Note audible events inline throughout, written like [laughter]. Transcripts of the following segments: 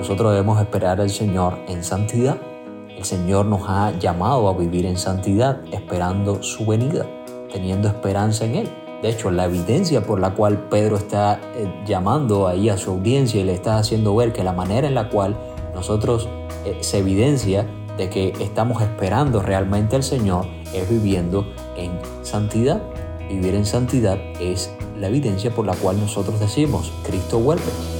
nosotros debemos esperar al Señor en santidad. El Señor nos ha llamado a vivir en santidad, esperando su venida, teniendo esperanza en Él. De hecho, la evidencia por la cual Pedro está eh, llamando ahí a su audiencia y le está haciendo ver que la manera en la cual nosotros eh, se evidencia de que estamos esperando realmente al Señor es viviendo en santidad. Vivir en santidad es la evidencia por la cual nosotros decimos, Cristo vuelve.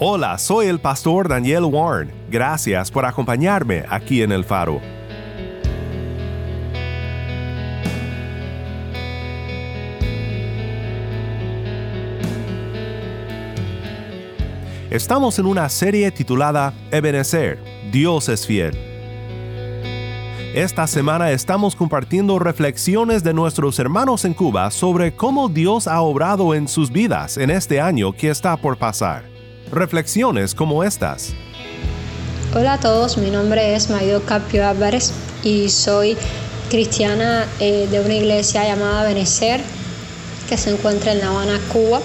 Hola, soy el pastor Daniel Warren. Gracias por acompañarme aquí en el faro. Estamos en una serie titulada Ebenezer, Dios es fiel. Esta semana estamos compartiendo reflexiones de nuestros hermanos en Cuba sobre cómo Dios ha obrado en sus vidas en este año que está por pasar. Reflexiones como estas. Hola a todos, mi nombre es Maido Capio Álvarez y soy cristiana eh, de una iglesia llamada Benecer que se encuentra en La Habana, Cuba.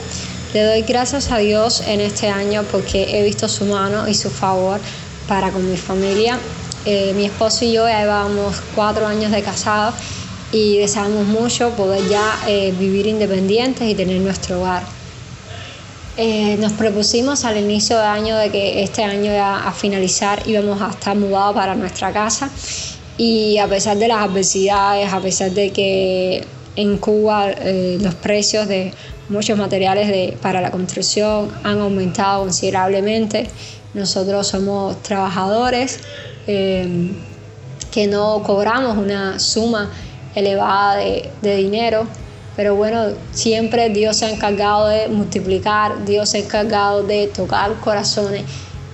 Le doy gracias a Dios en este año porque he visto su mano y su favor para con mi familia. Eh, mi esposo y yo ya llevamos cuatro años de casados y deseamos mucho poder ya eh, vivir independientes y tener nuestro hogar. Eh, nos propusimos al inicio de año de que este año a finalizar íbamos a estar mudados para nuestra casa. Y a pesar de las adversidades, a pesar de que en Cuba eh, los precios de muchos materiales de, para la construcción han aumentado considerablemente, nosotros somos trabajadores eh, que no cobramos una suma elevada de dinero pero bueno, siempre Dios se ha encargado de multiplicar, Dios se ha encargado de tocar corazones.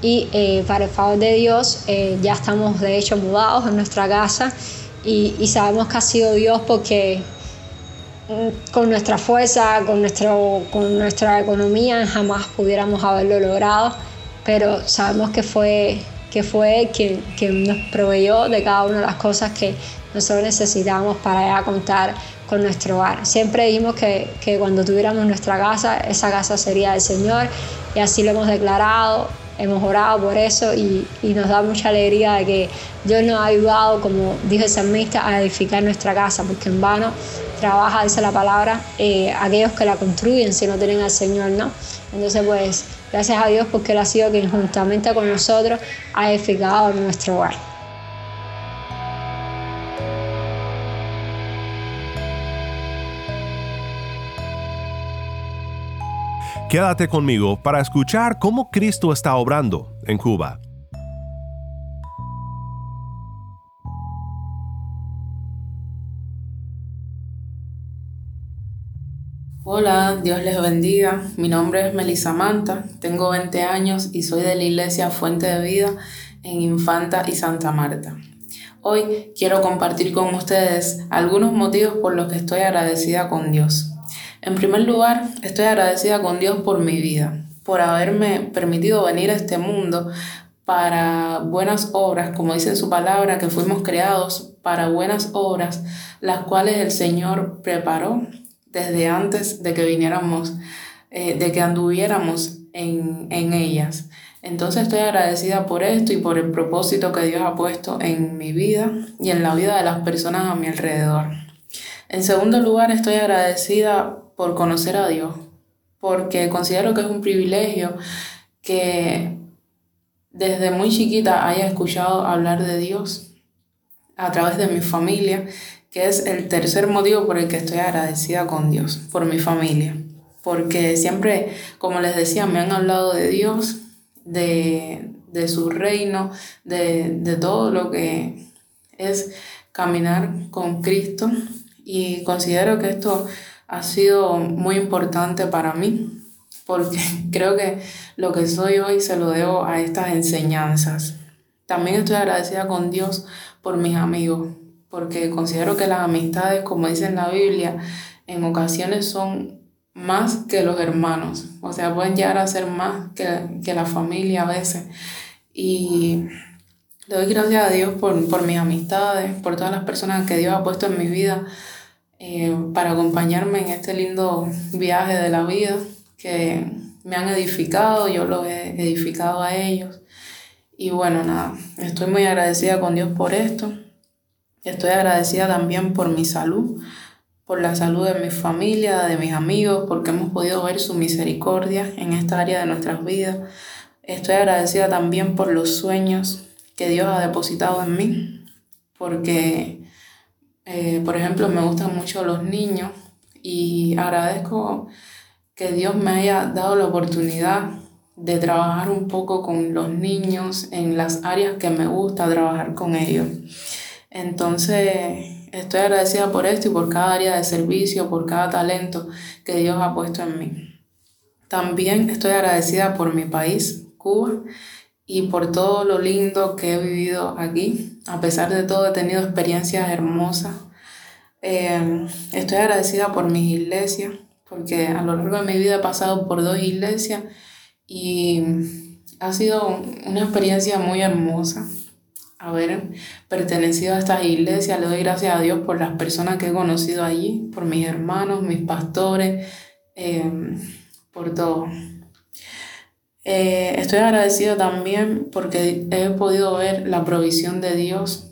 Y eh, para el favor de Dios eh, ya estamos de hecho mudados en nuestra casa. Y, sabemos que ha sido Dios porque mm, con nuestra fuerza, con, nuestro, con nuestra economía jamás pudiéramos haberlo logrado, pero sabemos que fue, que fue quien, nos proveyó de cada una de las cosas que nosotros necesitamos para contar con nuestro hogar. Siempre dijimos que, que cuando tuviéramos nuestra casa, esa casa sería del Señor y así lo hemos declarado, hemos orado por eso y, y, nos da mucha alegría de que Dios nos ha ayudado, como dijo el salmista, a edificar nuestra casa, porque en vano trabaja, dice la palabra, eh, aquellos que la construyen si no tienen al Señor, ¿no? Entonces, pues, gracias a Dios porque Él ha sido quien juntamente con nosotros ha edificado nuestro hogar. Quédate conmigo para escuchar cómo Cristo está obrando en Cuba. Hola, Dios les bendiga. Mi nombre es Melissa Manta, tengo 20 años y soy de la iglesia Fuente de Vida en Infanta y Santa Marta. Hoy quiero compartir con ustedes algunos motivos por los que estoy agradecida con Dios. En primer lugar, estoy agradecida con Dios por mi vida, por haberme permitido venir a este mundo para buenas obras, como dice en su palabra, que fuimos creados para buenas obras, las cuales el Señor preparó desde antes de que viniéramos, eh, de que anduviéramos en, en ellas. Entonces estoy agradecida por esto y por el propósito que Dios ha puesto en mi vida y en la vida de las personas a mi alrededor. En segundo lugar, estoy agradecida por conocer a Dios, porque considero que es un privilegio que desde muy chiquita haya escuchado hablar de Dios a través de mi familia, que es el tercer motivo por el que estoy agradecida con Dios, por mi familia. Porque siempre, como les decía, me han hablado de Dios, de, su reino, de, de todo lo que es caminar con Cristo. Y considero que esto ha sido muy importante para mí, porque [laughs] creo que lo que soy hoy se lo debo a estas enseñanzas. También estoy agradecida con Dios por mis amigos, porque considero que las amistades, como dice en la Biblia, en ocasiones son más que los hermanos, o sea, pueden llegar a ser más que, que la familia a veces. Y le doy gracias a Dios por, por mis amistades, por todas las personas que Dios ha puesto en mi vida eh, para acompañarme en este lindo viaje de la vida que me han edificado, yo los he edificado a ellos. Y bueno, nada, estoy muy agradecida con Dios por esto. Estoy agradecida también por mi salud, por la salud de mi familia, de mis amigos, porque hemos podido ver su misericordia en esta área de nuestras vidas. Estoy agradecida también por los sueños que Dios ha depositado en mí, porque, eh, por ejemplo, me gustan mucho los niños y agradezco que Dios me haya dado la oportunidad de trabajar un poco con los niños en las áreas que me gusta trabajar con ellos. Entonces, estoy agradecida por esto y por cada área de servicio, por cada talento que Dios ha puesto en mí. También estoy agradecida por mi país, Cuba, y por todo lo lindo que he vivido aquí. A pesar de todo, he tenido experiencias hermosas. Eh, estoy agradecida por mis iglesias, porque a lo largo de mi vida he pasado por dos iglesias y ha sido una experiencia muy hermosa haber pertenecido a estas iglesias. Le doy gracias a Dios por las personas que he conocido allí, por mis hermanos, mis pastores, em, por todo. Eh, estoy agradecido también porque he podido ver la provisión de Dios.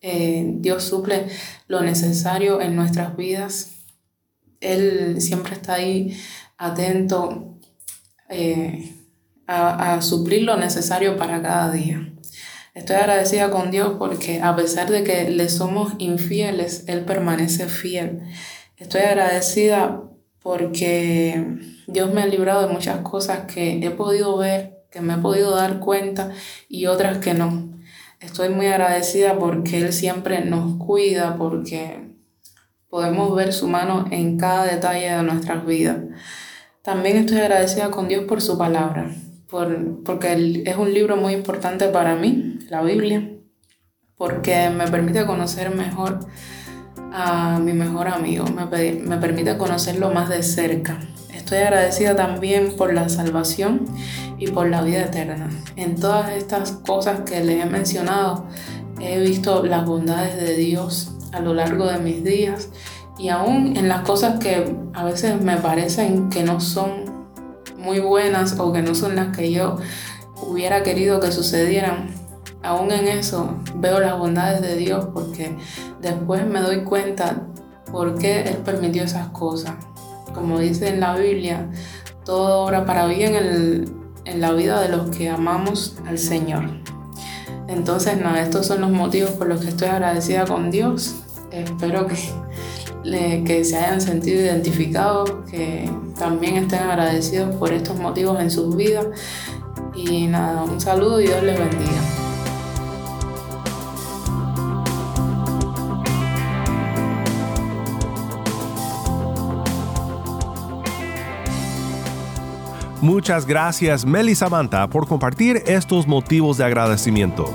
Eh, Dios suple lo necesario en nuestras vidas él siempre está ahí atento eh, a, suplir lo necesario para cada día. Estoy agradecida con Dios porque a pesar de que le somos infieles, Él permanece fiel. Estoy agradecida porque Dios me ha librado de muchas cosas que he podido ver, que me he podido dar cuenta y otras que no. Estoy muy agradecida porque Él siempre nos cuida, porque Podemos ver su mano en cada detalle de nuestras vidas. También estoy agradecida con Dios por su palabra, por, porque es un libro muy importante para mí, la Biblia, porque me permite conocer mejor a mi mejor amigo, me, me permite conocerlo más de cerca. Estoy agradecida también por la salvación y por la vida eterna. En todas estas cosas que les he mencionado, he visto las bondades de Dios a lo largo de mis días y aún en las cosas que a veces me parecen que no son muy buenas o que no son las que yo hubiera querido que sucedieran, aún en eso veo las bondades de Dios porque después me doy cuenta por qué Él permitió esas cosas. Como dice en la Biblia, todo obra para bien en, en la vida de los que amamos al Señor. Entonces, nada, estos son los motivos por los que estoy agradecida con Dios. Espero que, que se hayan sentido identificados, que también estén agradecidos por estos motivos en sus vidas. Y nada, un saludo y Dios les bendiga. Muchas gracias Meli Samantha por compartir estos motivos de agradecimiento.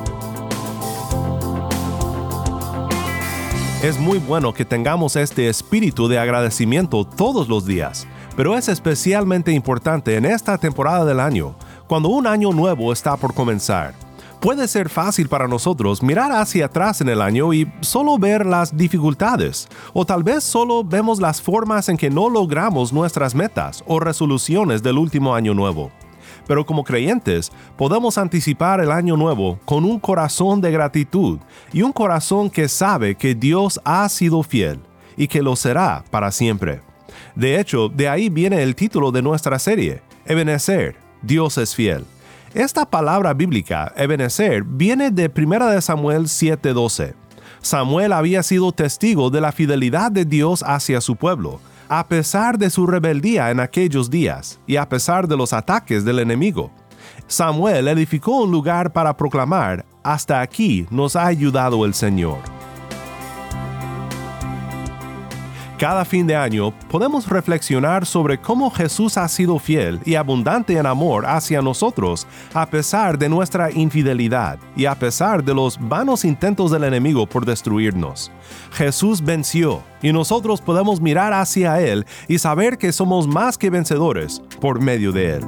Es muy bueno que tengamos este espíritu de agradecimiento todos los días, pero es especialmente importante en esta temporada del año, cuando un año nuevo está por comenzar. Puede ser fácil para nosotros mirar hacia atrás en el año y solo ver las dificultades, o tal vez solo vemos las formas en que no logramos nuestras metas o resoluciones del último año nuevo. Pero como creyentes, podemos anticipar el año nuevo con un corazón de gratitud y un corazón que sabe que Dios ha sido fiel y que lo será para siempre. De hecho, de ahí viene el título de nuestra serie, Ebenezer, Dios es fiel. Esta palabra bíblica, Ebenezer, viene de 1 Samuel 7:12. Samuel había sido testigo de la fidelidad de Dios hacia su pueblo, a pesar de su rebeldía en aquellos días y a pesar de los ataques del enemigo. Samuel edificó un lugar para proclamar, hasta aquí nos ha ayudado el Señor. Cada fin de año podemos reflexionar sobre cómo Jesús ha sido fiel y abundante en amor hacia nosotros a pesar de nuestra infidelidad y a pesar de los vanos intentos del enemigo por destruirnos. Jesús venció y nosotros podemos mirar hacia Él y saber que somos más que vencedores por medio de Él.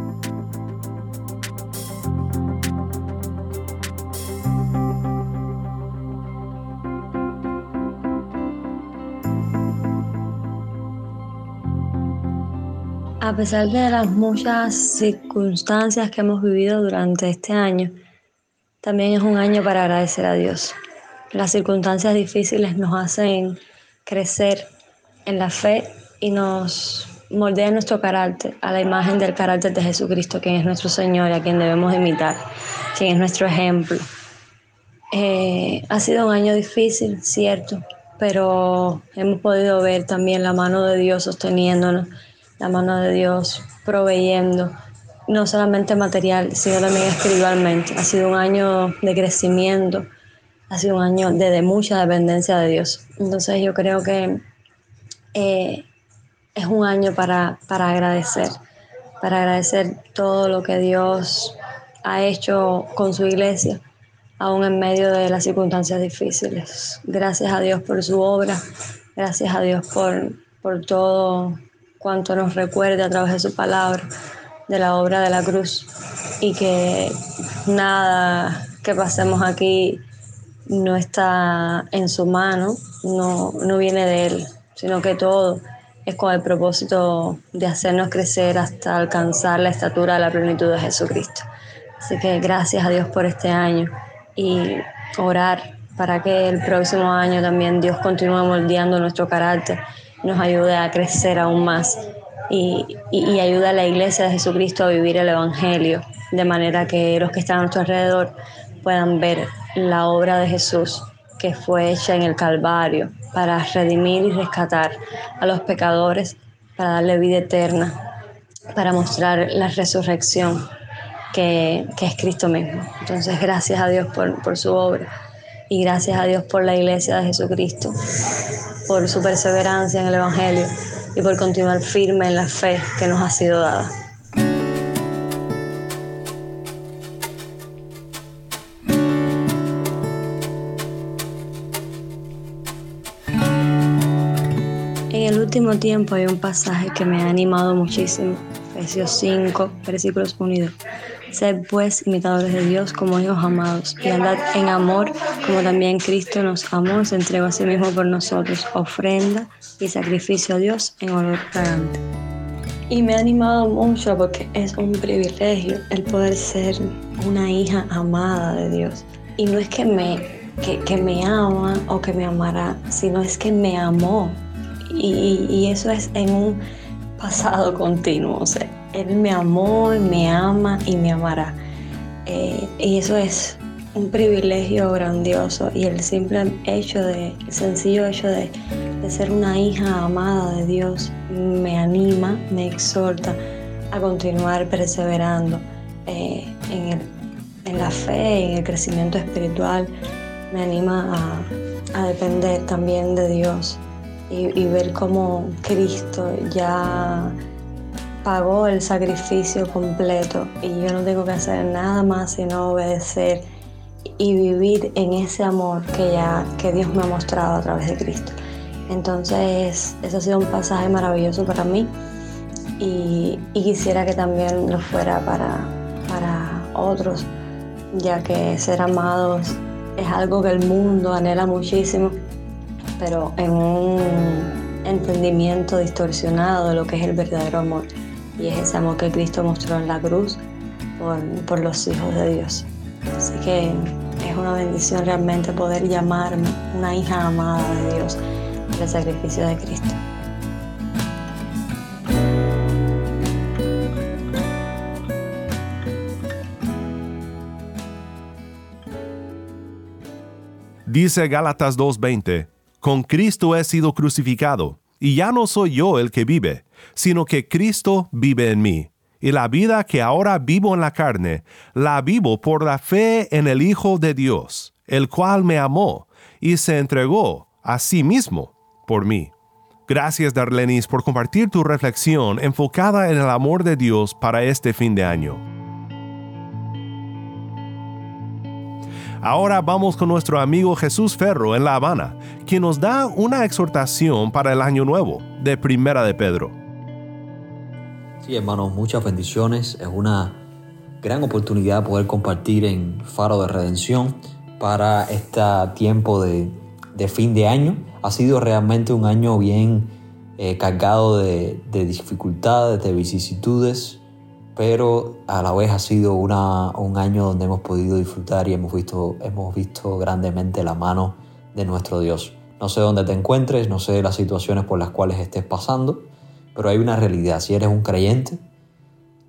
A pesar de las muchas circunstancias que hemos vivido durante este año, también es un año para agradecer a Dios. Las circunstancias difíciles nos hacen crecer en la fe y nos moldean nuestro carácter a la imagen del carácter de Jesucristo, quien es nuestro Señor y a quien debemos imitar, quien es nuestro ejemplo. Eh, ha sido un año difícil, cierto, pero hemos podido ver también la mano de Dios sosteniéndonos la mano de Dios proveyendo, no solamente material, sino también espiritualmente. Ha sido un año de crecimiento, ha sido un año de, mucha dependencia de Dios. Entonces yo creo que eh, es un año para, para agradecer, para agradecer todo lo que Dios ha hecho con su iglesia, aún en medio de las circunstancias difíciles. Gracias a Dios por su obra, gracias a Dios por, por todo cuanto nos recuerde a través de su palabra, de la obra de la cruz, y que nada que pasemos aquí no está en su mano, no, no viene de Él, sino que todo es con el propósito de hacernos crecer hasta alcanzar la estatura de la plenitud de Jesucristo. Así que gracias a Dios por este año y orar para que el próximo año también Dios continúe moldeando nuestro carácter nos ayude a crecer aún más y, y, ayude a la iglesia de Jesucristo a vivir el Evangelio, de manera que los que están a nuestro alrededor puedan ver la obra de Jesús que fue hecha en el Calvario para redimir y rescatar a los pecadores, para darle vida eterna, para mostrar la resurrección que, que es Cristo mismo. Entonces, gracias a Dios por, por su obra y gracias a Dios por la iglesia de Jesucristo por su perseverancia en el Evangelio y por continuar firme en la fe que nos ha sido dada. En el último tiempo hay un pasaje que me ha animado muchísimo, Efesios 5, versículos unidos. Sed pues imitadores de Dios como hijos amados y andad en amor como también Cristo nos amó y se entregó a sí mismo por nosotros, ofrenda y sacrificio a Dios en olor fragante. Y me ha animado mucho porque es un privilegio el poder ser una hija amada de Dios. Y no es que me, que, me ama o que me amará, sino es que me amó. Y, y eso es en un pasado continuo. O sea, él me amó, me ama y me amará. Eh, y eso es un privilegio grandioso y el simple hecho de, el sencillo hecho de, ser una hija amada de Dios me anima, me exhorta a continuar perseverando eh, en, la fe, en el crecimiento espiritual, me anima a, depender también de Dios y ver cómo Cristo ya pagó el sacrificio completo. Y yo no tengo que hacer nada más sino obedecer y vivir en ese amor que ya que Dios me ha mostrado a través de Cristo. Entonces, eso ha sido un pasaje maravilloso para mí. Y, quisiera que también lo fuera para, para otros, ya que ser amados es algo que el mundo anhela muchísimo, pero en un entendimiento distorsionado de lo que es el verdadero amor y es ese amor que Cristo mostró en la cruz por, por los hijos de Dios. Así que es una bendición realmente poder llamarme una hija amada de Dios por el sacrificio de Cristo. Dice Gálatas 2:20, con Cristo he sido crucificado, y ya no soy yo el que vive, sino que Cristo vive en mí. Y la vida que ahora vivo en la carne, la vivo por la fe en el Hijo de Dios, el cual me amó y se entregó a sí mismo por mí. Gracias Darlenis por compartir tu reflexión enfocada en el amor de Dios para este fin de año. Ahora vamos con nuestro amigo Jesús Ferro en La Habana, quien nos da una exhortación para el año nuevo de Primera de Pedro. Sí, hermanos, muchas bendiciones. Es una gran oportunidad poder compartir en Faro de Redención para este tiempo de, fin de año. Ha sido realmente un año bien eh, cargado de, de dificultades, de vicisitudes, pero a la vez ha sido una, un año donde hemos podido disfrutar y hemos visto, hemos visto grandemente la mano de nuestro Dios. No sé dónde te encuentres, no sé las situaciones por las cuales estés pasando, pero hay una realidad. Si eres un creyente,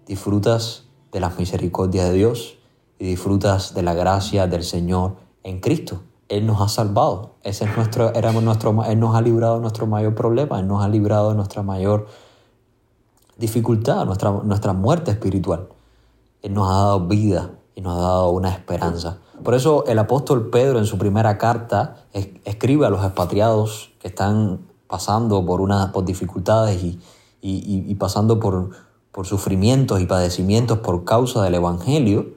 disfrutas de las misericordias de Dios y disfrutas de la gracia del Señor en Cristo. Él nos ha salvado. Ese es nuestro, éramos nuestro, Él nos ha librado de nuestro mayor problema, Él nos ha librado de nuestra mayor dificultad, nuestra, nuestra muerte espiritual. Él nos ha dado vida y nos ha dado una esperanza. Por eso el apóstol Pedro en su primera carta escribe a los expatriados que están pasando por, una, por dificultades y, y, pasando por, por, sufrimientos y padecimientos por causa del Evangelio.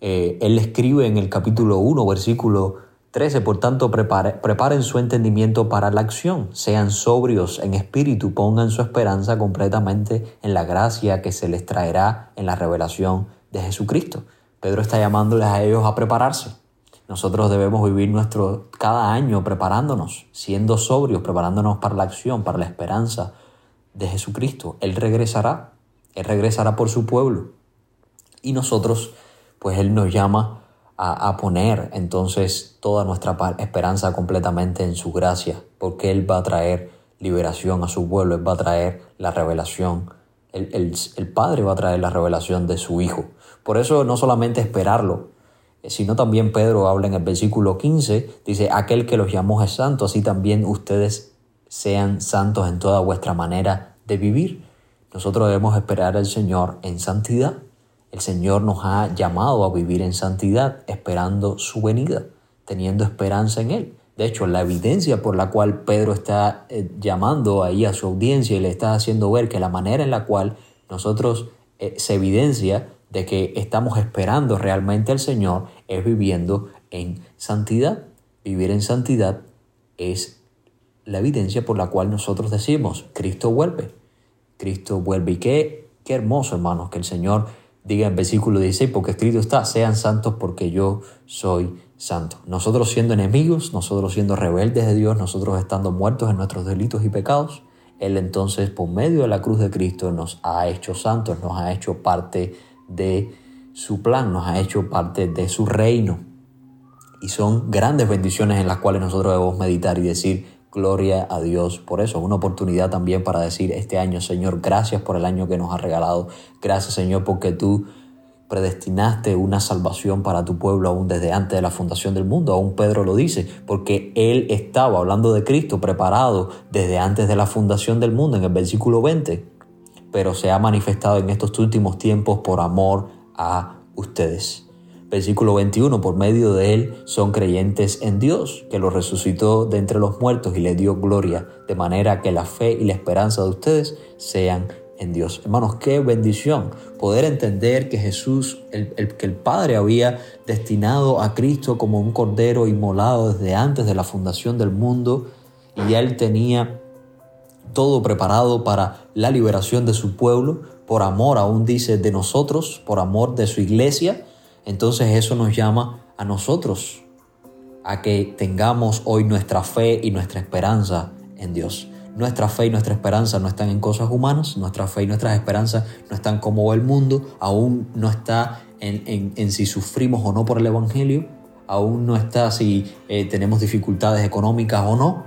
Eh, él escribe en el capítulo 1, versículo 13, por tanto, preparen su entendimiento para la acción, sean sobrios en espíritu, pongan su esperanza completamente en la gracia que se les traerá en la revelación de Jesucristo. Pedro está llamándoles a ellos a prepararse. Nosotros debemos vivir nuestro cada año preparándonos, siendo sobrios, preparándonos para la acción, para la esperanza de Jesucristo. Él regresará, Él regresará por su pueblo. Y nosotros, pues Él nos llama a, poner entonces toda nuestra esperanza completamente en su gracia, porque Él va a traer liberación a su pueblo, Él va a traer la revelación, el, el, Padre va a traer la revelación de su Hijo. Por eso no solamente esperarlo, eh, sino también Pedro habla en el versículo 15, dice, aquel que los llamó es santo, así también ustedes sean santos en toda vuestra manera de vivir. Nosotros debemos esperar al Señor en santidad. El Señor nos ha llamado a vivir en santidad, esperando su venida, teniendo esperanza en Él. De hecho, la evidencia por la cual Pedro está eh, llamando ahí a su audiencia y le está haciendo ver que la manera en la cual nosotros eh, se evidencia de que estamos esperando realmente al Señor es viviendo en santidad. Vivir en santidad es la evidencia por la cual nosotros decimos, Cristo vuelve, Cristo vuelve. Y qué, qué hermoso, hermanos, que el Señor diga en versículo 16, porque escrito está, sean santos porque yo soy santo. Nosotros siendo enemigos, nosotros siendo rebeldes de Dios, nosotros estando muertos en nuestros delitos y pecados, Él entonces por medio de la cruz de Cristo nos ha hecho santos, nos ha hecho parte de su plan, nos ha hecho parte de su reino. Y son grandes bendiciones en las cuales nosotros debemos meditar y decir, Gloria a Dios por eso. Una oportunidad también para decir este año, Señor, gracias por el año que nos ha regalado. Gracias, Señor, porque tú predestinaste una salvación para tu pueblo aún desde antes de la fundación del mundo. Aún Pedro lo dice, porque él estaba hablando de Cristo preparado desde antes de la fundación del mundo en el versículo 20, pero se ha manifestado en estos últimos tiempos por amor a ustedes. Versículo 21, por medio de él son creyentes en Dios, que lo resucitó de entre los muertos y le dio gloria, de manera que la fe y la esperanza de ustedes sean en Dios. Hermanos, qué bendición poder entender que Jesús, el, que el Padre había destinado a Cristo como un cordero inmolado desde antes de la fundación del mundo y él tenía todo preparado para la liberación de su pueblo, por amor, aún dice, de nosotros, por amor de su iglesia entonces eso nos llama a nosotros a que tengamos hoy nuestra fe y nuestra esperanza en Dios. Nuestra fe y nuestra esperanza no están en cosas humanas, nuestra fe y nuestras esperanzas no están como el mundo, aún no está en, si sufrimos o no por el Evangelio, aún no está si eh, tenemos dificultades económicas o no.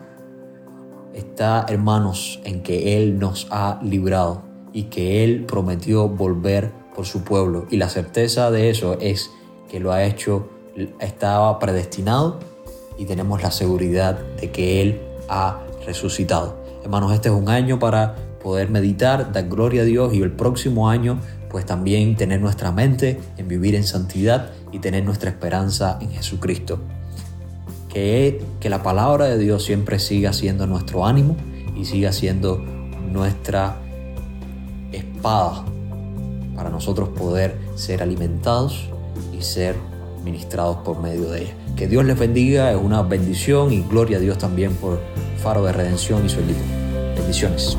Está, hermanos, en que Él nos ha librado y que Él prometió volver por su pueblo. Y la certeza de eso es que lo ha hecho, estaba predestinado y tenemos la seguridad de que Él ha resucitado. Hermanos, este es un año para poder meditar, dar gloria a Dios y el próximo año pues también tener nuestra mente en vivir en santidad y tener nuestra esperanza en Jesucristo. Que, que la palabra de Dios siempre siga siendo nuestro ánimo y siga siendo nuestra espada para nosotros poder ser alimentados y ser ministrados por medio de ella. Que Dios les bendiga, es una bendición y gloria a Dios también por Faro de Redención y su elito. Bendiciones.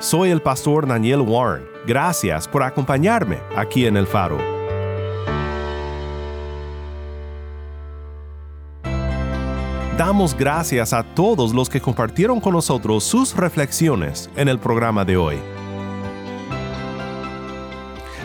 Soy el pastor Daniel Warren. Gracias por acompañarme aquí en el faro. Damos gracias a todos los que compartieron con nosotros sus reflexiones en el programa de hoy.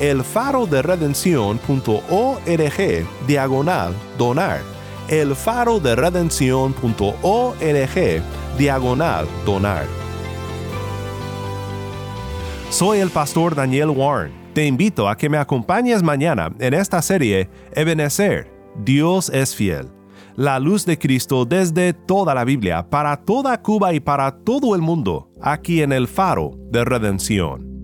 el faro de redención.org diagonal donar. El faro de redención.org diagonal donar. Soy el pastor Daniel Warren. Te invito a que me acompañes mañana en esta serie Ebenecer, Dios es fiel. La luz de Cristo desde toda la Biblia, para toda Cuba y para todo el mundo, aquí en el faro de redención.